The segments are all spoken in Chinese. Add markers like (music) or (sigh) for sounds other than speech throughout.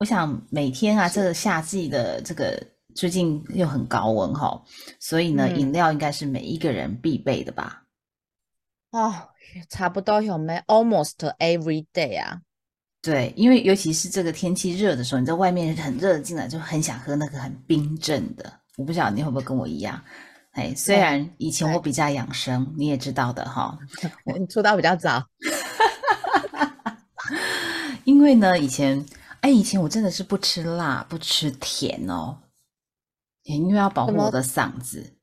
我想每天啊，这个夏季的这个最近又很高温哈，所以呢，饮料应该是每一个人必备的吧？哦，差不多有没？Almost every day 啊。对，因为尤其是这个天气热的时候，你在外面很热进来，就很想喝那个很冰镇的。我不晓得你会不会跟我一样？哎，虽然以前我比较养生，你也知道的哈，(laughs) 我出道比较早，(laughs) 因为呢，以前。哎，以前我真的是不吃辣、不吃甜哦，因为要保护我的嗓子。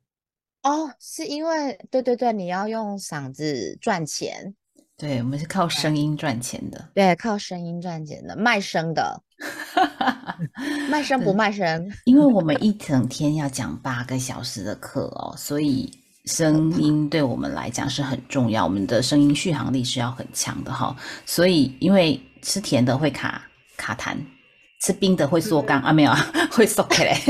哦，是因为对对对，你要用嗓子赚钱。对，我们是靠声音赚钱的。对，靠声音赚钱的，卖声的。(laughs) 卖声不卖声，因为我们一整天要讲八个小时的课哦，所以声音对我们来讲是很重要，我们的声音续航力是要很强的哈。所以，因为吃甜的会卡。卡痰，吃冰的会缩肛啊？没有啊，(laughs) 会缩开来。(laughs)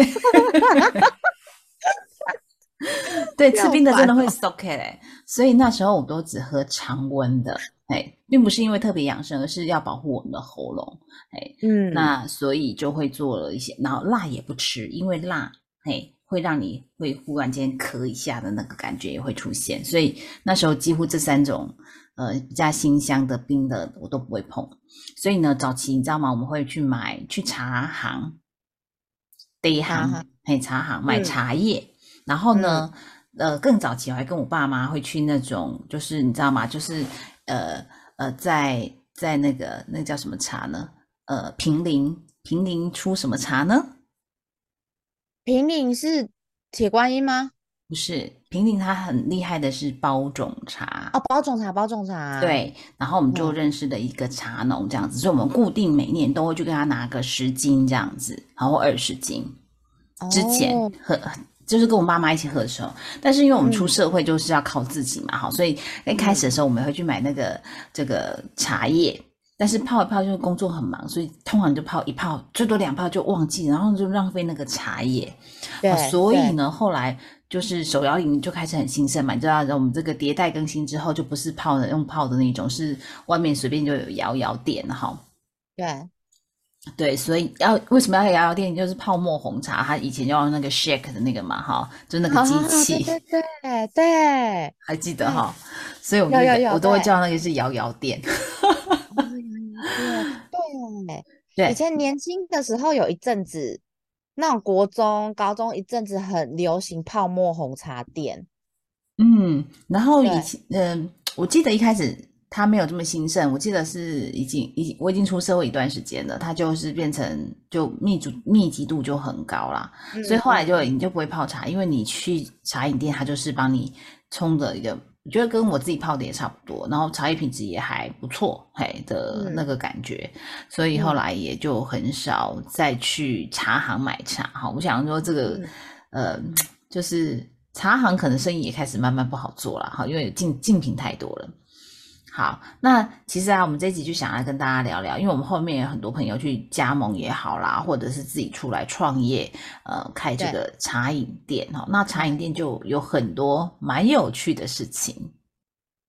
对，吃冰的真的会缩开来。所以那时候我都只喝常温的，哎，并不是因为特别养生，而是要保护我们的喉咙，哎，嗯，那所以就会做了一些，然后辣也不吃，因为辣，哎，会让你会忽然间咳一下的那个感觉也会出现，所以那时候几乎这三种。呃，比较新香的冰的我都不会碰，所以呢，早期你知道吗？我们会去买去茶行，得行，嘿，茶行买茶叶，然后呢，呃，更早期我还跟我爸妈会去那种，就是你知道吗？就是呃呃，在在那个那叫什么茶呢？呃，平林平林出什么茶呢？平林是铁观音吗？不是平顶，他很厉害的是包种茶哦，包种茶，包种茶。对，然后我们就认识了一个茶农，这样子，所以我们固定每年都会去跟他拿个十斤这样子，然后二十斤。之前喝就是跟我妈妈一起喝的时候，但是因为我们出社会就是要靠自己嘛，哈，所以一开始的时候我们会去买那个这个茶叶，但是泡一泡就是工作很忙，所以通常就泡一泡，最多两泡就忘记，然后就浪费那个茶叶。对，所以呢，后来。就是手摇饮就开始很兴盛嘛，你知道，我们这个迭代更新之后，就不是泡的用泡的那种，是外面随便就有摇摇店哈。对，对，所以要为什么要摇摇店？就是泡沫红茶，它以前要用那个 shake 的那个嘛，哈，就那个机器。对对对，(laughs) 还记得哈？所以我们我都会叫那个是摇摇店。对 (laughs) 对，以前年轻的时候有一阵子。那种国中、高中一阵子很流行泡沫红茶店，嗯，然后以前，嗯，我记得一开始它没有这么兴盛，我记得是已经已我已经出社会一段时间了，它就是变成就密度密集度就很高啦，所以后来就你就不会泡茶，因为你去茶饮店，它就是帮你冲的一个。我觉得跟我自己泡的也差不多，然后茶叶品质也还不错，嘿的那个感觉，所以后来也就很少再去茶行买茶。哈，我想说这个，呃，就是茶行可能生意也开始慢慢不好做了，哈，因为竞竞品太多了。好，那其实啊，我们这集就想要跟大家聊聊，因为我们后面有很多朋友去加盟也好啦，或者是自己出来创业，呃，开这个茶饮店哈。那茶饮店就有很多蛮有趣的事情。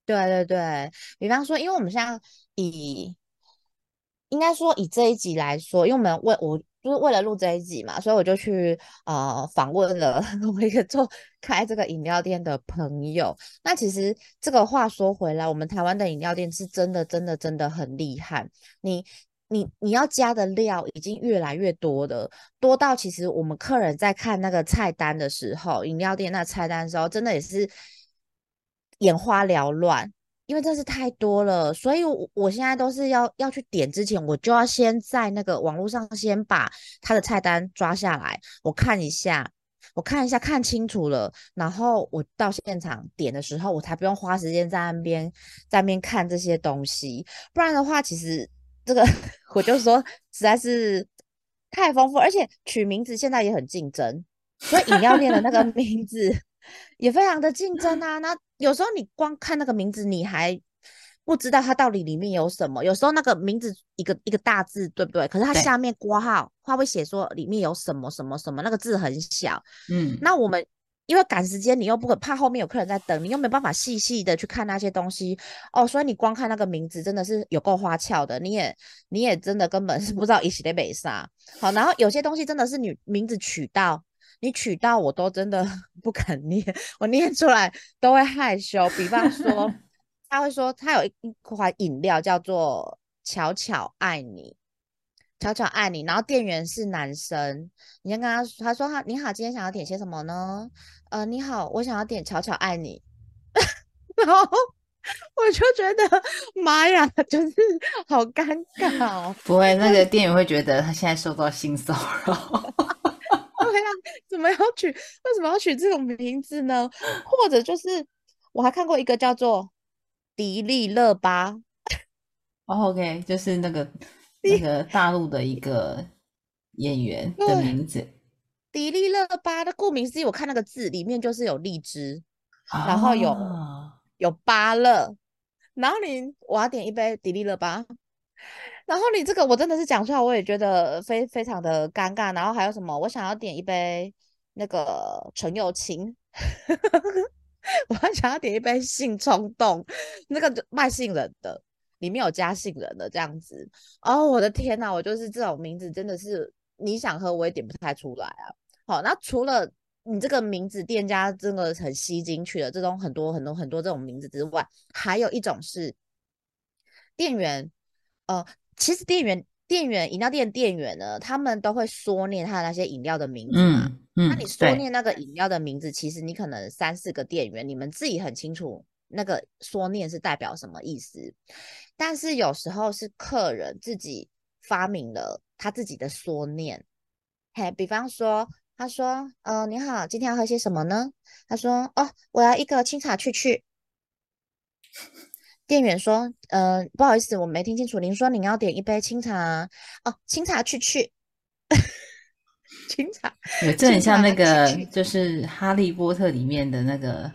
对对对，比方说，因为我们现在以应该说以这一集来说，因为我们为我。就是为了录这一集嘛，所以我就去呃访问了 (laughs) 我一个做开这个饮料店的朋友。那其实这个话说回来，我们台湾的饮料店是真的真的真的很厉害。你你你要加的料已经越来越多的，多到其实我们客人在看那个菜单的时候，饮料店那菜单的时候，真的也是眼花缭乱。因为真是太多了，所以我我现在都是要要去点之前，我就要先在那个网络上先把他的菜单抓下来，我看一下，我看一下看清楚了，然后我到现场点的时候，我才不用花时间在那边在那边看这些东西。不然的话，其实这个 (laughs) 我就说实在是太丰富，而且取名字现在也很竞争，所以饮料店的那个名字也非常的竞争啊。那有时候你光看那个名字，你还不知道它到底里面有什么。有时候那个名字一个一个大字，对不对？可是它下面括号，它会写说里面有什么什么什么，那个字很小。嗯，那我们。因为赶时间，你又不可怕后面有客人在等，你又没办法细细的去看那些东西哦，所以你光看那个名字真的是有够花俏的，你也你也真的根本是不知道 (laughs) 一起的美啥。好，然后有些东西真的是你名字取到，你取到我都真的 (laughs) 不敢念，我念出来都会害羞。比方说，他会说他有一一款饮料叫做“巧巧爱你”。巧巧爱你，然后店员是男生，你先跟他他说他你好，今天想要点些什么呢？呃，你好，我想要点巧巧爱你，(laughs) 然后我就觉得妈呀，就是好尴尬哦。不会，那个店员会觉得他现在受到性骚扰。对呀，怎么要取？为什么要取这种名字呢？或者就是我还看过一个叫做迪丽热巴。(laughs) 哦 OK，就是那个。那个大陆的一个演员的名字，迪丽热巴的顾名思义，我看那个字里面就是有荔枝，然后有有芭乐，然后你我要点一杯迪丽热巴，然后你这个我真的是讲出来，我也觉得非非常的尴尬。然后还有什么？我想要点一杯那个陈友清，(laughs) 我还想要点一杯性冲动，那个卖杏仁的。里面有加杏仁的这样子哦，我的天呐，我就是这种名字真的是你想喝我也点不太出来啊。好，那除了你这个名字店家真的很吸睛去了这种很多很多很多这种名字之外，还有一种是店员，呃，其实店员店员饮料店店员呢，他们都会说念他的那些饮料的名字嘛。嗯，那你说念那个饮料的名字，其实你可能三四个店员，你们自己很清楚。那个说念是代表什么意思？但是有时候是客人自己发明了他自己的说念。嘿，比方说，他说：“呃，你好，今天要喝些什么呢？”他说：“哦，我要一个清茶去去。”店员说：“呃，不好意思，我没听清楚，您说您要点一杯清茶哦，清茶去去。(laughs) 清茶，这很像那个，就是《哈利波特》里面的那个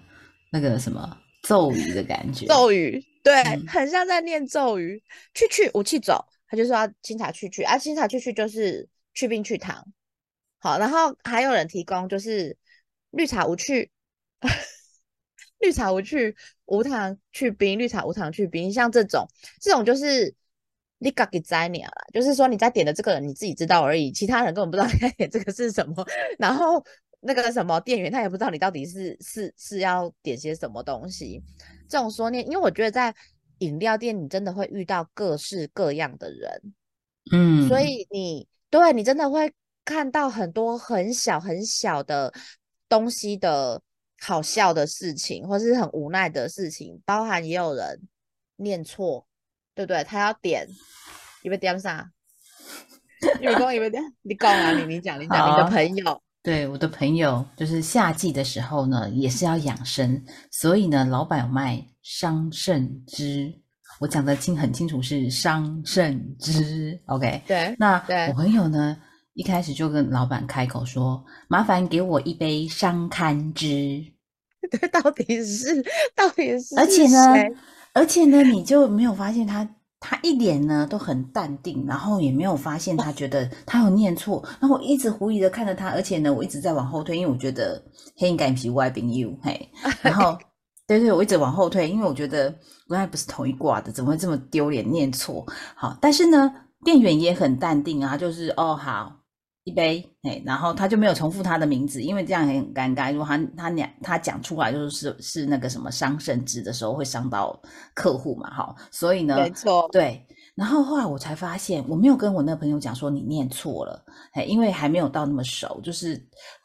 那个什么。”咒语的感觉，咒语对，很像在念咒语。去去武器走，他就说要清茶去去啊，清茶去去就是去冰去糖。好，然后还有人提供就是绿茶无趣，绿茶无去无糖去冰，绿茶无糖去冰，像这种这种就是你自己在念啦，就是说你在点的这个人你自己知道而已，其他人根本不知道你在点这个是什么，(laughs) 然后。那个什么店员，他也不知道你到底是是是要点些什么东西。这种说念，因为我觉得在饮料店，你真的会遇到各式各样的人，嗯，所以你对你真的会看到很多很小很小的东西的好笑的事情，或是很无奈的事情，包含也有人念错，对不对？他要点，以为点啥？你讲以为点？你讲啊，你你讲，你讲你的朋友。对我的朋友，就是夏季的时候呢，也是要养生，所以呢，老板有卖桑葚汁。我讲的清很清楚，是桑葚汁。OK，(laughs) 对，那对我朋友呢，一开始就跟老板开口说：“麻烦给我一杯桑堪汁。” (laughs) 对，到底是到底是？而且呢，而且呢，你就没有发现他。他一脸呢都很淡定，然后也没有发现他觉得他有念错，然后我一直狐疑的看着他，而且呢我一直在往后退，因为我觉得黑应该皮外宾 you 嘿，(laughs) 然后对对，我一直往后退，因为我觉得原来不是同一挂的，怎么会这么丢脸念错？好，但是呢店员也很淡定啊，就是哦好。一杯，哎，然后他就没有重复他的名字，因为这样很尴尬。如果他他两他讲出来就是是那个什么伤肾汁的时候，会伤到客户嘛，哈，所以呢，没错，对。然后后来我才发现，我没有跟我那个朋友讲说你念错了，哎，因为还没有到那么熟，就是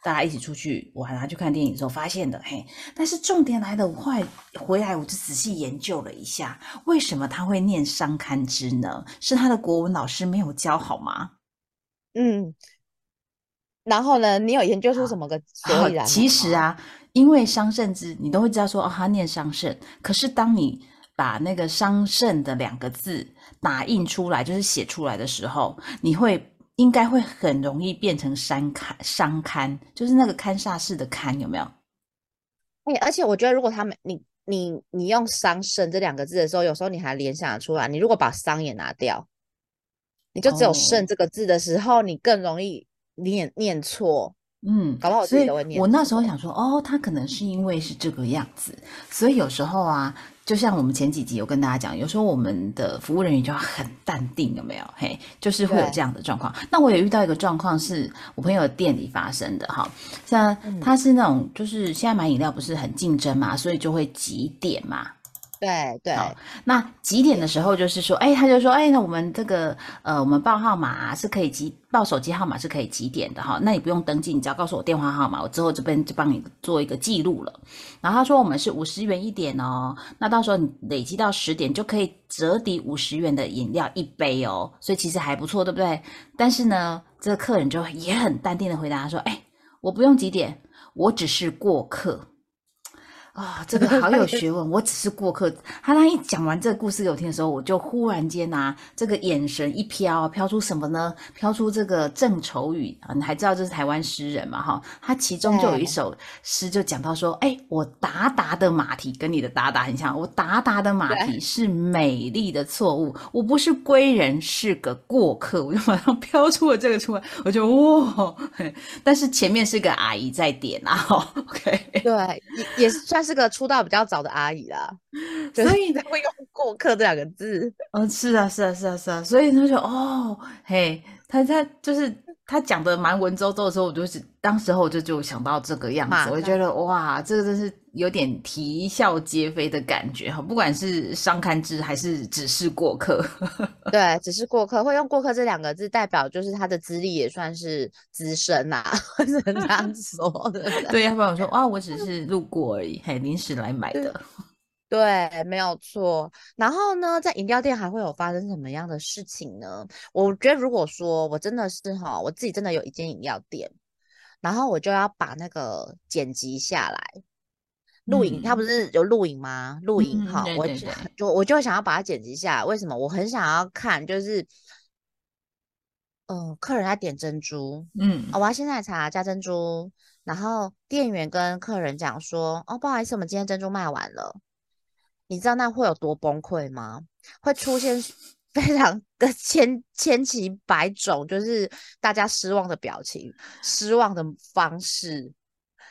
大家一起出去玩啊，去看电影的时候发现的，嘿。但是重点来了，我后来回来我就仔细研究了一下，为什么他会念伤堪之呢？是他的国文老师没有教好吗？嗯。然后呢？你有研究出什么个所以然？其实啊，因为伤肾之，你都会知道说哦，他念伤肾。可是当你把那个桑葚的两个字打印出来，就是写出来的时候，你会应该会很容易变成山刊商刊，就是那个堪萨式的刊，有没有？哎，而且我觉得，如果他们你你你用“桑葚”这两个字的时候，有时候你还联想出来。你如果把“桑”也拿掉，你就只有“葚”这个字的时候，你更容易念念错。嗯，搞不好自己都会念。我那时候想说，哦，他可能是因为是这个样子，所以有时候啊，就像我们前几集有跟大家讲，有时候我们的服务人员就要很淡定，有没有？嘿，就是会有这样的状况。那我也遇到一个状况，是我朋友的店里发生的哈，像他是那种，就是现在买饮料不是很竞争嘛，所以就会几点嘛。对对，那几点的时候就是说，哎，他就说，哎，那我们这个呃，我们报号码是可以几报手机号码是可以几点的哈，那你不用登记，你只要告诉我电话号码，我之后这边就帮你做一个记录了。然后他说我们是五十元一点哦，那到时候你累积到十点就可以折抵五十元的饮料一杯哦，所以其实还不错，对不对？但是呢，这个客人就也很淡定的回答说，哎，我不用几点，我只是过客。啊，这个好有学问！我只是过客。他当一讲完这个故事给我听的时候，我就忽然间呐，这个眼神一飘，飘出什么呢？飘出这个郑愁予啊！你还知道这是台湾诗人嘛？哈，他其中就有一首诗，就讲到说：哎，我达达的马蹄跟你的达达很像，我达达的马蹄是美丽的错误，我不是归人，是个过客。我就马上 (laughs) 飘出了这个出来，我就哇！但是前面是个阿姨在点啊，OK，对，也也是算是。是个出道比较早的阿姨啦，(laughs) 所以才会用“过客”这两个字。嗯，是啊，是啊，是啊，是啊，所以他就哦，嘿，他他就是他讲的蛮文绉绉的时候，我就是当时候我就就想到这个样子，我就觉得哇，这个真是有点啼笑皆非的感觉哈。不管是伤看之还是只是过客，(laughs) 对，只是过客会用“过客”这两个字，代表就是他的资历也算是资深呐，(laughs) 只能这样说的。(laughs) 对，要不然我说啊，我只是路过而已，嘿，临时来买的。对，没有错。然后呢，在饮料店还会有发生什么样的事情呢？我觉得，如果说我真的是哈，我自己真的有一间饮料店，然后我就要把那个剪辑下来录影。他不是有录影吗？录影哈，我就我就想要把它剪辑下来。为什么？我很想要看，就是嗯，客人在点珍珠，嗯，我要鲜奶茶加珍珠，然后店员跟客人讲说，哦，不好意思，我们今天珍珠卖完了。你知道那会有多崩溃吗？会出现 (laughs) 非常的千千奇百种，就是大家失望的表情、失望的方式。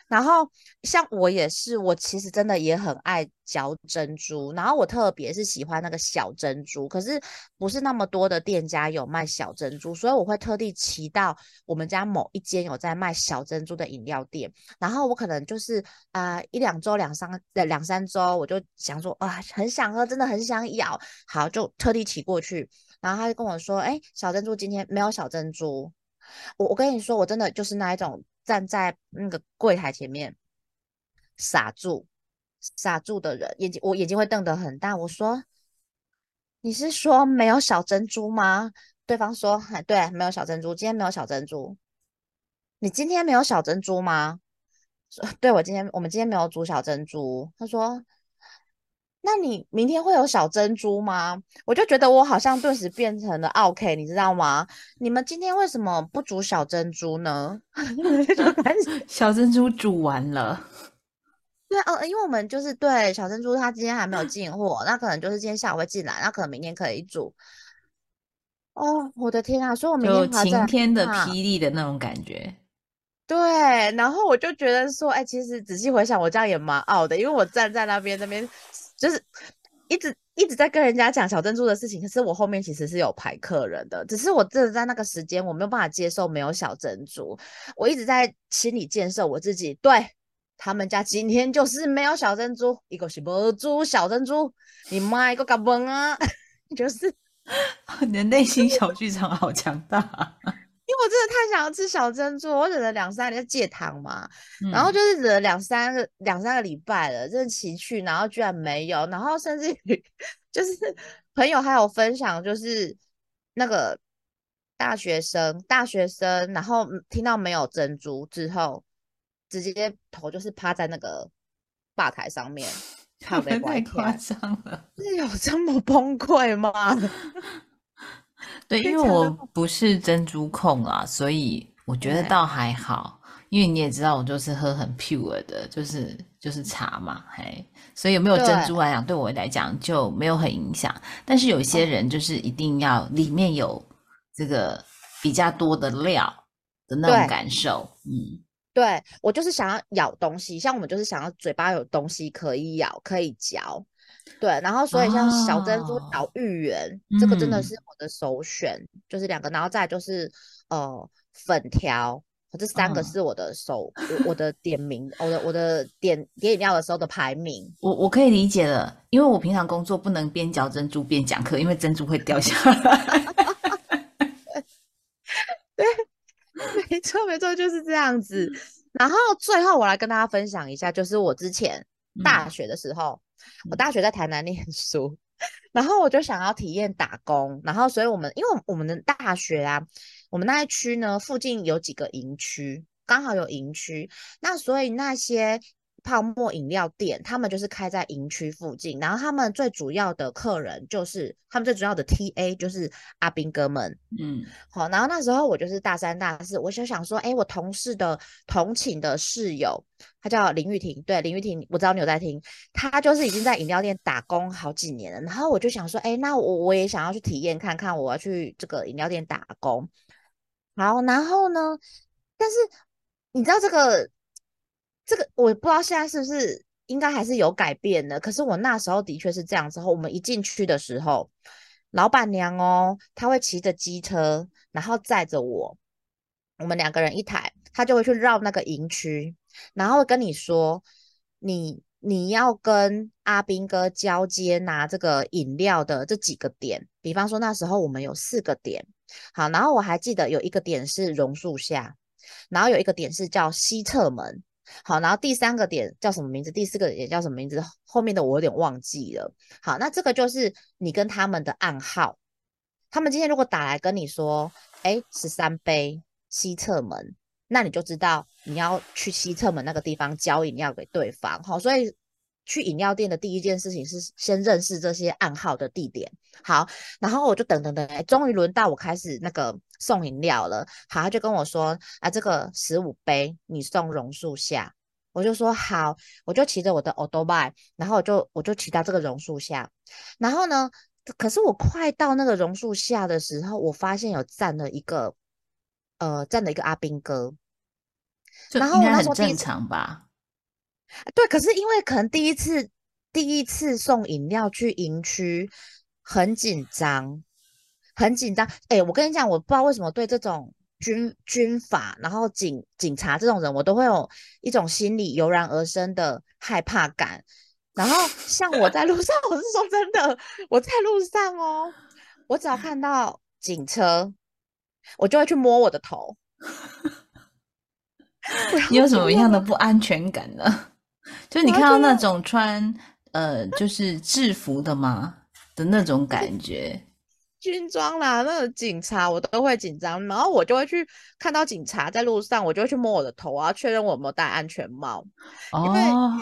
然后像我也是，我其实真的也很爱嚼珍珠，然后我特别是喜欢那个小珍珠，可是不是那么多的店家有卖小珍珠，所以我会特地骑到我们家某一间有在卖小珍珠的饮料店，然后我可能就是啊一两周、两三呃两三周，我就想说啊很想喝，真的很想咬，好就特地骑过去，然后他就跟我说，哎小珍珠今天没有小珍珠，我我跟你说，我真的就是那一种。站在那个柜台前面傻住，傻住的人眼睛，我眼睛会瞪得很大。我说：“你是说没有小珍珠吗？”对方说：“哎 (laughs) 对，没有小珍珠，今天没有小珍珠。”你今天没有小珍珠吗？说：(laughs) “对，我今天我们今天没有煮小珍珠。”他说。那你明天会有小珍珠吗？我就觉得我好像顿时变成了 OK，你知道吗？你们今天为什么不煮小珍珠呢？(laughs) (laughs) 小珍珠煮完了。对啊，因为我们就是对小珍珠，它今天还没有进货，那可能就是今天下午会进来，那可能明天可以煮。哦，我的天啊！所以我明天晴天的霹雳的那种感觉。对，然后我就觉得说，哎，其实仔细回想，我这样也蛮傲的，因为我站在那边那边。就是一直一直在跟人家讲小珍珠的事情，可是我后面其实是有排客人的，只是我真的在那个时间我没有办法接受没有小珍珠，我一直在心理建设我自己，对他们家今天就是没有小珍珠，一个是不珠小珍珠，你妈一个嘎嘣啊，(laughs) 就是你的内心小剧场好强大。因为我真的太想要吃小珍珠，我忍了两三年戒糖嘛，然后就是忍了两三个两三个礼拜了，真的奇去，然后居然没有，然后甚至于就是 (laughs) 朋友还有分享，就是那个大学生大学生，然后听到没有珍珠之后，直接头就是趴在那个吧台上面，(laughs) 太夸天，张了。是有这么崩溃吗？(laughs) 对，因为我不是珍珠控啊，所以我觉得倒还好。因为你也知道，我就是喝很 pure 的，就是就是茶嘛，嘿，所以有没有珍珠来讲，对我来讲就没有很影响。但是有一些哦人就是一定要里面有这个比较多的料的那种感受，嗯，对我就是想要咬东西，像我们就是想要嘴巴有东西可以咬，可以嚼。对，然后所以像小珍珠小芋圆，这个真的嗯是我的首选，就是两个，然后再来就是呃粉条，这三个嗯是我的首我我的点名，我的我的点点饮料的时候的排名。我我可以理解了，因为我平常工作不能边嚼珍珠边讲课，因为珍珠会掉下来。(laughs) 对没错，没错，就是这样子。然后最后我来跟大家分享一下，就是我之前大嗯学的时候，我嗯。大学在台南念书，然后我就想要体验打工，然后所以我们因为我们的大学啊，我们那一区呢附近有几个营区，刚好有营区，那所以那些泡沫饮料店，他们就是开在营区附近，然后他们最主要的客人就是他们最主要的 TA 就是阿兵哥们，嗯好，然后那时候我就是大三、大四，我就想说，哎，我同事的同寝的室友，他叫林玉婷，对，林玉婷，我知道你有在听，他就是已经在饮料店打工好几年了。然后我就想说，哎，那我我也想要去体验看看，我要去这个饮料店打工。好，然后呢，但是你知道这个这个，我不知道现在是不是应该还是有改变的。可是我那时候的确是这样。之后我们一进去的时候，老板娘哦，她会骑着机车，然后载着我，我们两个人一台，她就会去绕那个营区，然后跟你说，你你要跟阿兵哥交接拿这个饮料的这几个点，比方说那时候我们有四个点，好，然后我还记得有一个点是榕树下，然后有一个点是叫西侧门。好，然后第三个点叫什么名字？第四个点叫什么名字？后面的我有点忘记了。好，那这个就是你跟他们的暗号。他们今天如果打来跟你说，哎，十三杯西侧门，那你就知道你要去西侧门那个地方交饮料给对方。好，所以去饮料店的第一件事情是先认识这些暗号的地点。好，然后我就等等等，哎，终于轮到我开始那个送饮料了。好，他就跟我说，啊，这个十五杯你送榕树下。我就说好，我就骑着我的 o d o b i 然后我就我就骑到这个榕树下，然后呢，可是我快到那个榕树下的时候，我发现有站了一个，呃，站了一个阿兵哥。然后很正常吧？对，可是因为可能第一次第一次送饮料去营区，很紧张，很紧张。哎，我跟你讲，我不知道为什么对这种军军法，然后警警察这种人，我都会有一种心理油然而生的害怕感。然后像我在路上，(laughs) 我是说真的，我在路上哦，我只要看到警车，我就会去摸我的头。(laughs) 你有什么样的不安全感呢？就是你看到那种穿呃就是制服的吗的那种感觉？军装啦，那个警察我都会紧张，然后我就会去看到警察在路上，我就会去摸我的头啊，确认我有没有戴安全帽。因为哦，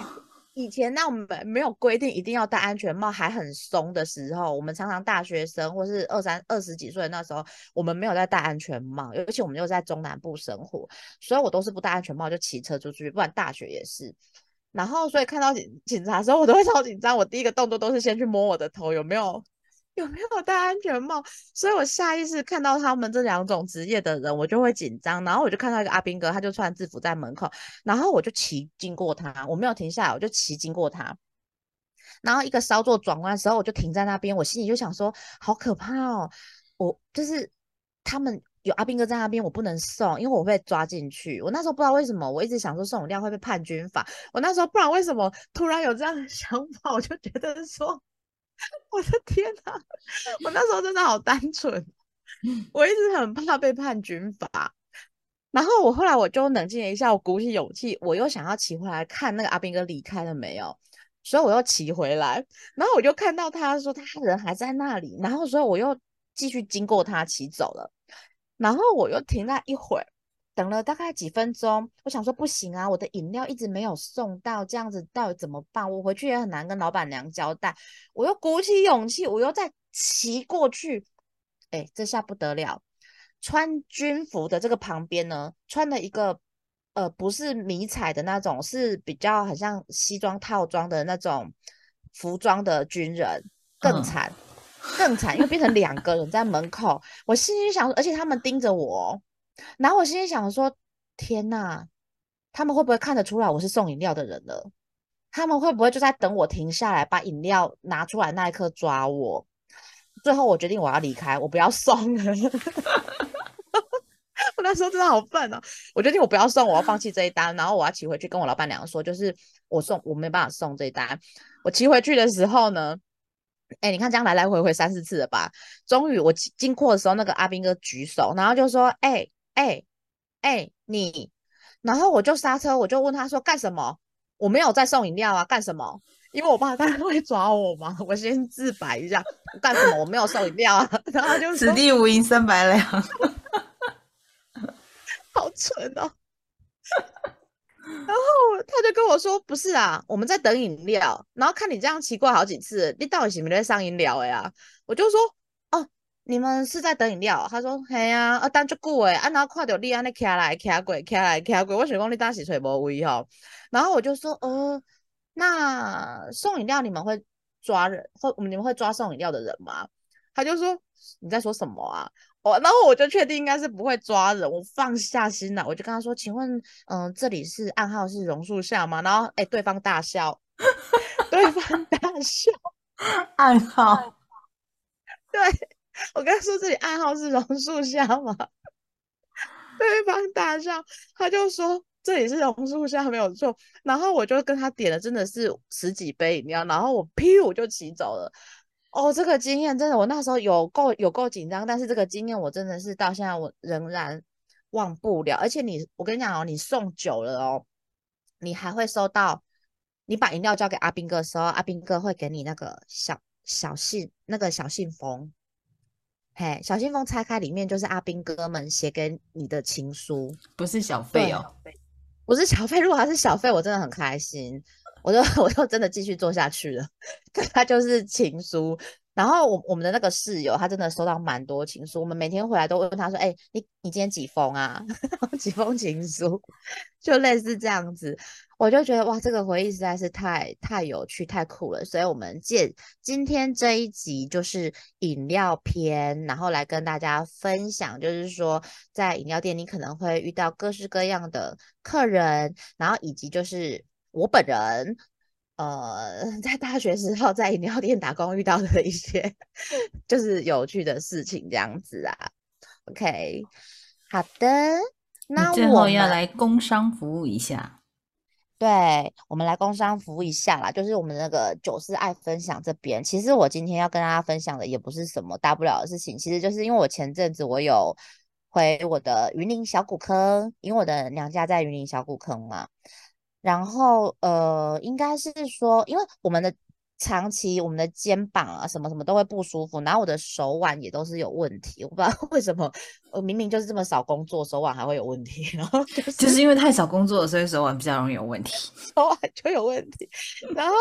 以前那我们没有规定一定要戴安全帽，还很松的时候，我们常常大学生或是二三二十几岁那时候，我们没有在戴安全帽，尤其我们又在中南部生活，所以我都是不戴安全帽就骑车出去，不然大学也是。然后，所以看到警警察的时候，我都会超紧张。我第一个动作都是先去摸我的头，有没有有没有戴安全帽。所以我下意识看到他们这两种职业的人，我就会紧张。然后我就看到一个阿兵哥，他就穿制服在门口，然后我就骑经过他，我没有停下来，我就骑经过他。然后一个稍作转弯的时候，我就停在那边，我心里就想说，好可怕哦！我就是他们有阿兵哥在那边，我不能送，因为我会被抓进去。我那时候不知道为什么，我一直想说送饮料会被判军法。我那时候不然为什么突然有这样的 (laughs) 想法，我就觉得说，我的天哪！我那时候真的好单纯，我一直很怕被判军法。然后我后来我就冷静了一下，我鼓起勇气，我又想要骑回来看那个阿兵哥离开了没有，所以我又骑回来，然后我就看到他说他人还在那里，然后所以我又继续经过他骑走了，然后我又停了一会儿，等了大概几分钟，我想说不行啊，我的饮料一直没有送到，这样子到底怎么办？我回去也很难跟老板娘交代。我又鼓起勇气，我又再骑过去。哎，这下不得了！穿军服的这个旁边呢，穿了一个呃，不是迷彩的那种，是比较很像西装套装的那种服装的军人，更惨，更惨，因为变成两个人在门口。我心里想，而且他们盯着我。然后我心里想说：“天哪，他们会不会看得出来我是送饮料的人了？他们会不会就在等我停下来把饮料拿出来那一刻抓我？”最后我决定我要离开，我不要送了。(laughs) 我那时候真的好笨哦！我决定我不要送，我要放弃这一单，然后我要骑回去跟我老板娘说，就是我送我没办法送这一单。我骑回去的时候呢，哎，你看这样来来回回三四次了吧？终于我经过的时候，那个阿兵哥举手，然后就说：“哎。”哎哎，你，然后我就刹车，我就问他说干什么？我没有在送饮料啊，干什么？因为我怕他会抓我嘛，(laughs) 我先自白一下，干什么？我没有送饮料啊。(laughs) 然后就此地无银三百两，(laughs) 好蠢哦。然后他就跟我说，不是啊，我们在等饮料，然后看你这样奇怪好几次，你到底是不是在上饮料呀？我就说。哦你们是在等饮料？他说：嘿呀，啊等足久诶，啊然后看到你安尼徛来徛过，徛来徛过，我想讲你当时找无位吼。然后我就说：呃，那送饮料你们会抓人，会你们会抓送饮料的人吗？他就说：你在说什么啊？我然后我就确定应该是不会抓人，我放下心了，我就跟他说：请问，嗯，这里是暗号是榕树下吗？然后哎，对方大笑，(laughs) 对方大笑，(laughs) 暗号，对。我跟他说这里暗号是榕树下吗？(laughs) 对方大笑，他就说这里是榕树下没有错。然后我就跟他点了，真的是十几杯饮料，然后我屁我就骑走了。哦，这个经验真的，我那时候有够有够紧张，但是这个经验我真的是到现在我仍然忘不了。而且你，我跟你讲哦，你送久了哦，你还会收到，你把饮料交给阿兵哥的时候，阿兵哥会给你那个小小信，那个小信封。嘿，小信封拆开，里面就是阿兵哥们写给你的情书，不是小费哦，不是小费。如果他是小费，我真的很开心，我就 (laughs) 我就真的继续做下去了。(laughs) 他就是情书。然后我我们的那个室友，他真的收到蛮多情书。我们每天回来都问他说：“哎，你你今天几封啊？(laughs) 几封情书？”就类似这样子，我就觉得哇，这个回忆实在是太太有趣、太酷了。所以，我们借今天这一集就是饮料篇，然后来跟大家分享，就是说在饮料店你可能会遇到各式各样的客人，然后以及就是我本人。呃，在大学时候在饮料店打工遇到的一些 (laughs) 就是有趣的事情，这样子啊。OK，好的，那最后要来工商服务一下。对，我们来工商服务一下啦，就是我们那个九四爱分享这边。其实我今天要跟大家分享的也不是什么大不了的事情，其实就是因为我前阵子我有回我的云林小古坑，因为我的娘家在云林小古坑嘛。然后，呃，应该是说，因为我们的长期我们的肩膀啊，什么什么都会不舒服，然后我的手腕也都是有问题，我不知道为什么，我明明就是这么少工作，手腕还会有问题，然后就是因为太少工作，所以手腕比较容易有问题，(laughs) 手腕就有问题。然后，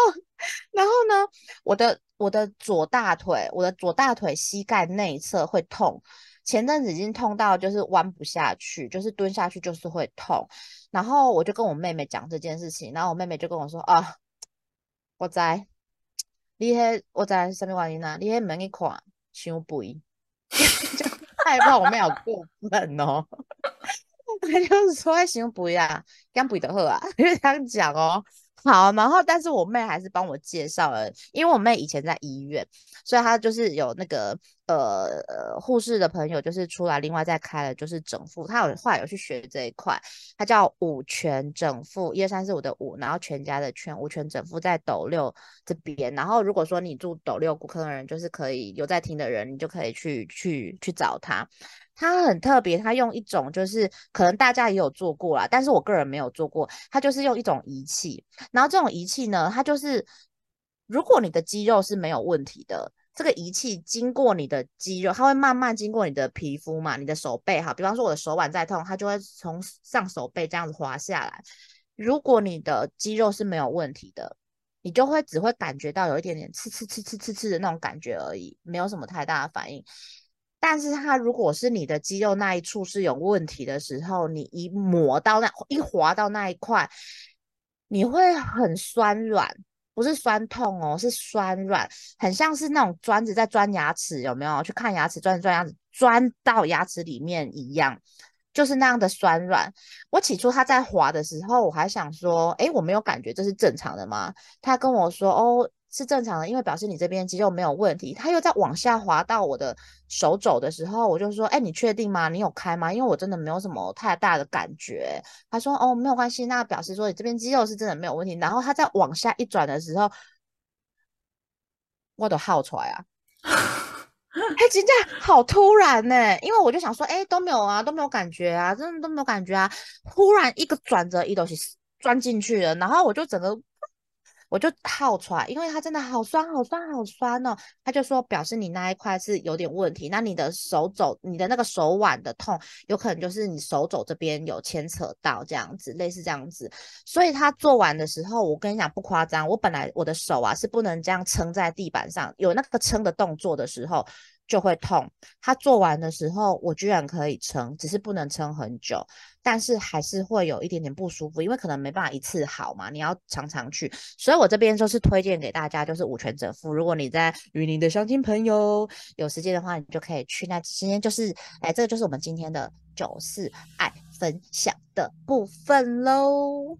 然后呢，我的我的左大腿，我的左大腿膝盖内侧会痛。前阵子已经痛到就是弯不下去，就是蹲下去就是会痛，然后我就跟我妹妹讲这件事情，然后我妹妹就跟我说啊，我在，你迄我在什么原因啊？你迄门一看伤肥，(laughs) 就害怕我妹好过分哦，(laughs) 他就是说伤肥啊，减肥的好啊，(laughs) 就这样讲哦。好，然后但是我妹还是帮我介绍了，因为我妹以前在医院，所以她就是有那个呃护士的朋友，就是出来另外再开了就是整复，他有后来有去学这一块，他叫五全整复，一二三四五的五，然后全家的全，五全整复在斗六这边，然后如果说你住斗六骨科的人，就是可以有在听的人，你就可以去去去找他。他很特别，他用一种就是可能大家也有做过啦，但是我个人没有做过。他就是用一种仪器，然后这种仪器呢，它就是如果你的肌肉是没有问题的，这个仪器经过你的肌肉，它会慢慢经过你的皮肤嘛，你的手背哈。比方说我的手腕在痛，它就会从上手背这样子滑下来。如果你的肌肉是没有问题的，你就会只会感觉到有一点点刺刺刺刺刺刺的那种感觉而已，没有什么太大的反应。但是它如果是你的肌肉那一处是有问题的时候，你一磨到那一滑到那一块，你会很酸软。不是酸痛哦，是酸软，很像是那种钻子在钻牙齿，有没有？去看牙齿，钻钻牙齿，钻到牙齿里面一样，就是那样的酸软。我起初他在滑的时候，我还想说，哎，我没有感觉，这是正常的吗？他跟我说，哦。是正常的，因为表示你这边肌肉没有问题。他又在往下滑到我的手肘的时候，我就说：“哎，你确定吗？你有开吗？因为我真的没有什么太大的感觉。”他说：“哦，没有关系。”那表示说你这边肌肉是真的没有问题。然后他在往下一转的时候，我都耗出来啊！哎，真的好突然呢，因为我就想说：“哎，都没有啊，都没有感觉啊，真的都没有感觉啊。”忽然一个转折，一东西钻进去了，然后我就整个。我就套出来，因为它真的好酸、好酸、好酸哦。他就说表示你那一块是有点问题，那你的手肘、你的那个手腕的痛，有可能就是你手肘这边有牵扯到这样子，类似这样子。所以他做完的时候，我跟你讲不夸张，我本来我的手啊是不能这样撑在地板上，有那个撑的动作的时候。就会痛。他做完的时候，我居然可以撑，只是不能撑很久，但是还是会有一点点不舒服，因为可能没办法一次好嘛，你要常常去。所以我这边就是推荐给大家，就是五泉整复。如果你在云林的乡亲朋友有时间的话，你就可以去。那今天就是，哎，这个就是我们今天的九四爱分享的部分喽。